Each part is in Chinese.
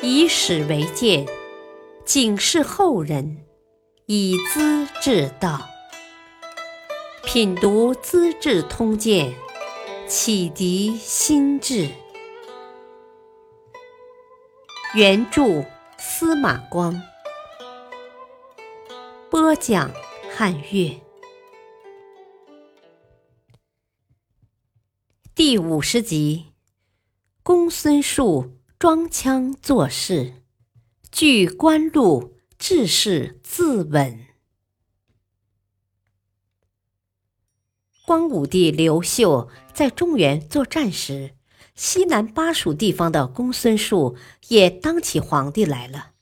以史为鉴，警示后人，以资治道。品读《资治通鉴》，启迪心智。原著司马光，播讲汉乐。第五十集，公孙述装腔作势，据官路志士自稳。光武帝刘秀在中原作战时，西南巴蜀地方的公孙述也当起皇帝来了。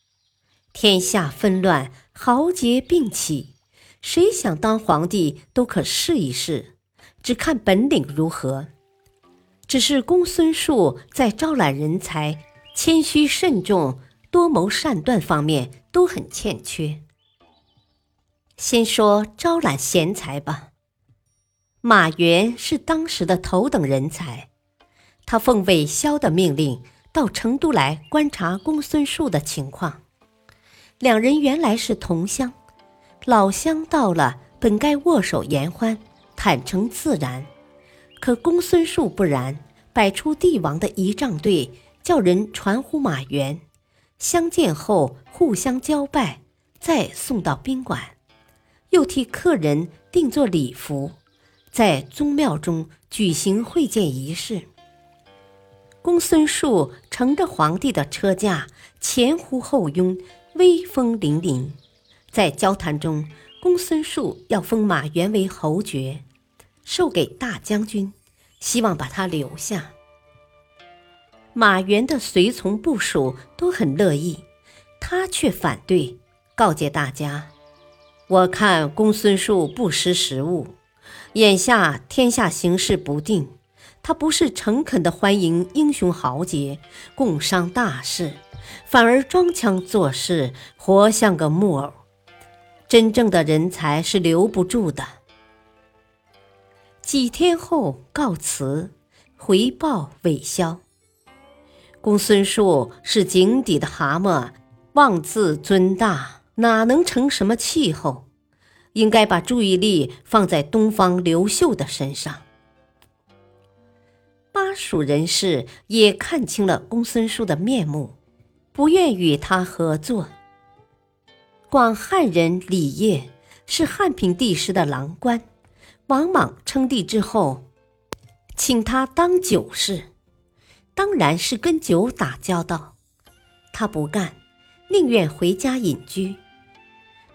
天下纷乱，豪杰并起，谁想当皇帝都可试一试，只看本领如何。只是公孙述在招揽人才、谦虚慎重、多谋善断方面都很欠缺。先说招揽贤才吧。马援是当时的头等人才，他奉韦骁的命令到成都来观察公孙述的情况。两人原来是同乡，老乡到了本该握手言欢，坦诚自然。可公孙述不然，摆出帝王的仪仗队，叫人传呼马援。相见后互相交拜，再送到宾馆，又替客人定做礼服。在宗庙中举行会见仪式。公孙述乘着皇帝的车驾，前呼后拥，威风凛凛。在交谈中，公孙述要封马援为侯爵，授给大将军，希望把他留下。马援的随从部属都很乐意，他却反对，告诫大家：“我看公孙述不识时务。”眼下天下形势不定，他不是诚恳的欢迎英雄豪杰共商大事，反而装腔作势，活像个木偶。真正的人才是留不住的。几天后告辞，回报韦骁。公孙述是井底的蛤蟆，妄自尊大，哪能成什么气候？应该把注意力放在东方刘秀的身上。巴蜀人士也看清了公孙述的面目，不愿与他合作。广汉人李业是汉平帝时的郎官，王莽称帝之后，请他当酒侍，当然是跟酒打交道。他不干，宁愿回家隐居。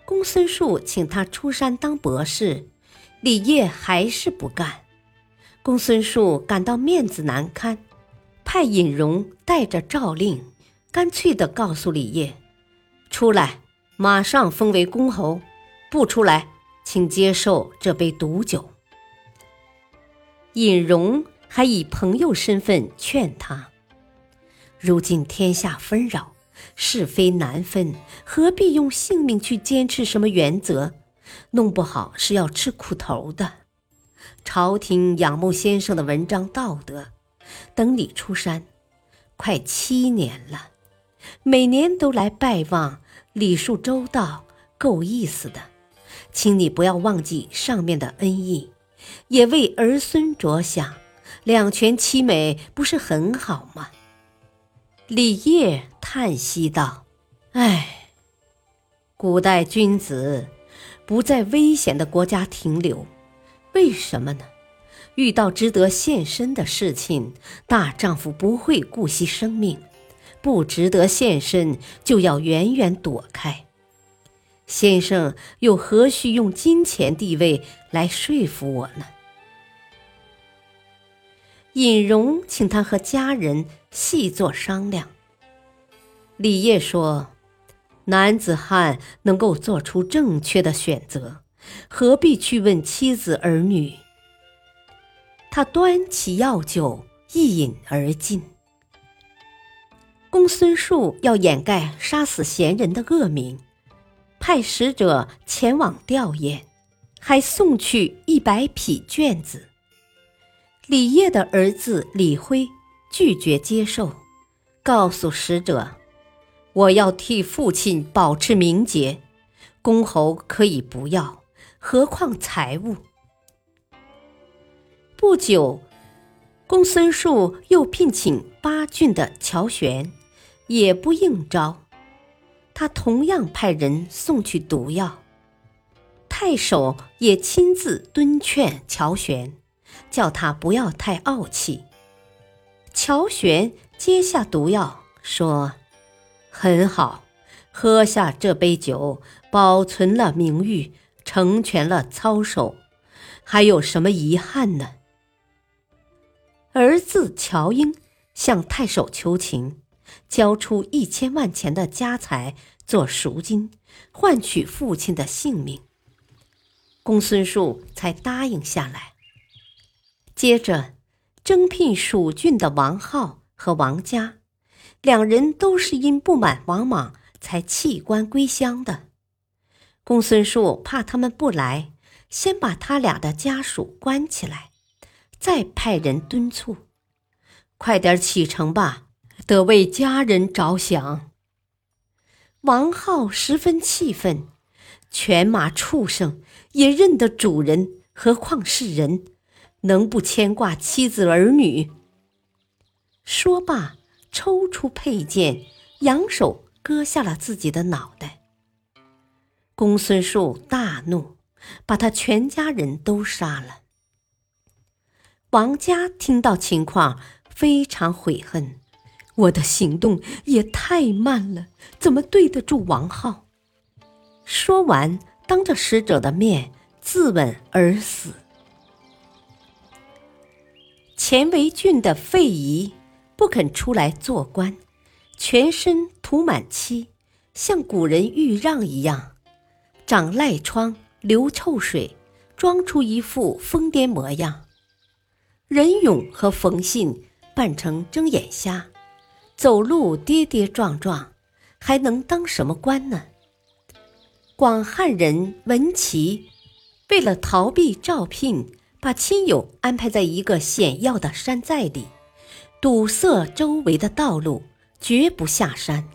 公孙述请他出山当博士，李业还是不干。公孙述感到面子难堪，派尹荣带着诏令，干脆地告诉李业：“出来，马上封为公侯；不出来，请接受这杯毒酒。”尹荣还以朋友身份劝他：“如今天下纷扰。”是非难分，何必用性命去坚持什么原则？弄不好是要吃苦头的。朝廷仰慕先生的文章道德，等你出山，快七年了，每年都来拜望，礼数周到，够意思的。请你不要忘记上面的恩义，也为儿孙着想，两全其美，不是很好吗？李业叹息道：“唉，古代君子不在危险的国家停留，为什么呢？遇到值得献身的事情，大丈夫不会顾惜生命；不值得献身，就要远远躲开。先生又何须用金钱地位来说服我呢？”尹荣请他和家人细作商量。李业说：“男子汉能够做出正确的选择，何必去问妻子儿女？”他端起药酒一饮而尽。公孙述要掩盖杀死贤人的恶名，派使者前往吊唁，还送去一百匹卷子。李业的儿子李辉拒绝接受，告诉使者：“我要替父亲保持名节，公侯可以不要，何况财物？”不久，公孙述又聘请巴郡的乔玄，也不应招。他同样派人送去毒药。太守也亲自敦劝乔玄，叫他不要太傲气。乔玄接下毒药，说：“很好，喝下这杯酒，保存了名誉，成全了操守，还有什么遗憾呢？”儿子乔英向太守求情，交出一千万钱的家财做赎金，换取父亲的性命。公孙述才答应下来。接着，征聘蜀郡的王浩和王嘉，两人都是因不满王莽才弃官归乡的。公孙述怕他们不来，先把他俩的家属关起来。再派人敦促，快点启程吧，得为家人着想。王浩十分气愤，犬马畜生也认得主人，何况是人，能不牵挂妻子儿女？说罢，抽出佩剑，扬手割下了自己的脑袋。公孙述大怒，把他全家人都杀了。王家听到情况，非常悔恨。我的行动也太慢了，怎么对得住王浩？说完，当着使者的面自刎而死。钱维俊的费仪不肯出来做官，全身涂满漆，像古人豫让一样，长赖疮，流臭水，装出一副疯癫模样。任勇和冯信扮成睁眼瞎，走路跌跌撞撞，还能当什么官呢？广汉人文琪为了逃避招聘，把亲友安排在一个险要的山寨里，堵塞周围的道路，绝不下山。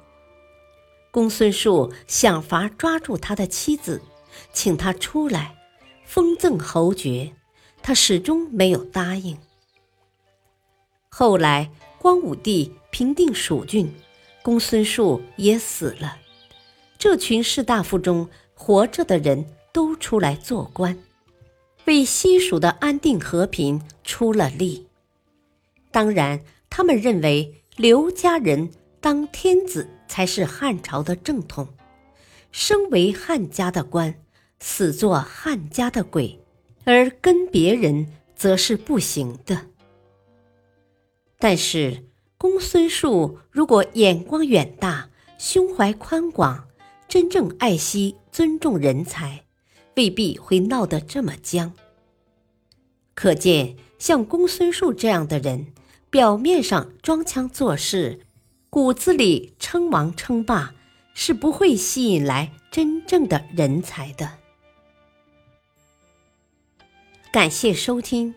公孙述想法抓住他的妻子，请他出来，封赠侯爵，他始终没有答应。后来，光武帝平定蜀郡，公孙述也死了。这群士大夫中，活着的人都出来做官，为西蜀的安定和平出了力。当然，他们认为刘家人当天子才是汉朝的正统，生为汉家的官，死做汉家的鬼，而跟别人则是不行的。但是，公孙述如果眼光远大、胸怀宽广、真正爱惜、尊重人才，未必会闹得这么僵。可见，像公孙述这样的人，表面上装腔作势，骨子里称王称霸，是不会吸引来真正的人才的。感谢收听，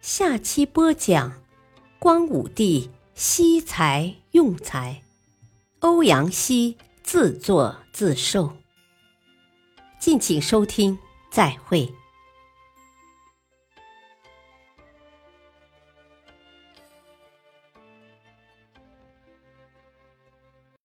下期播讲。光武帝惜才用才，欧阳希自作自受。敬请收听，再会。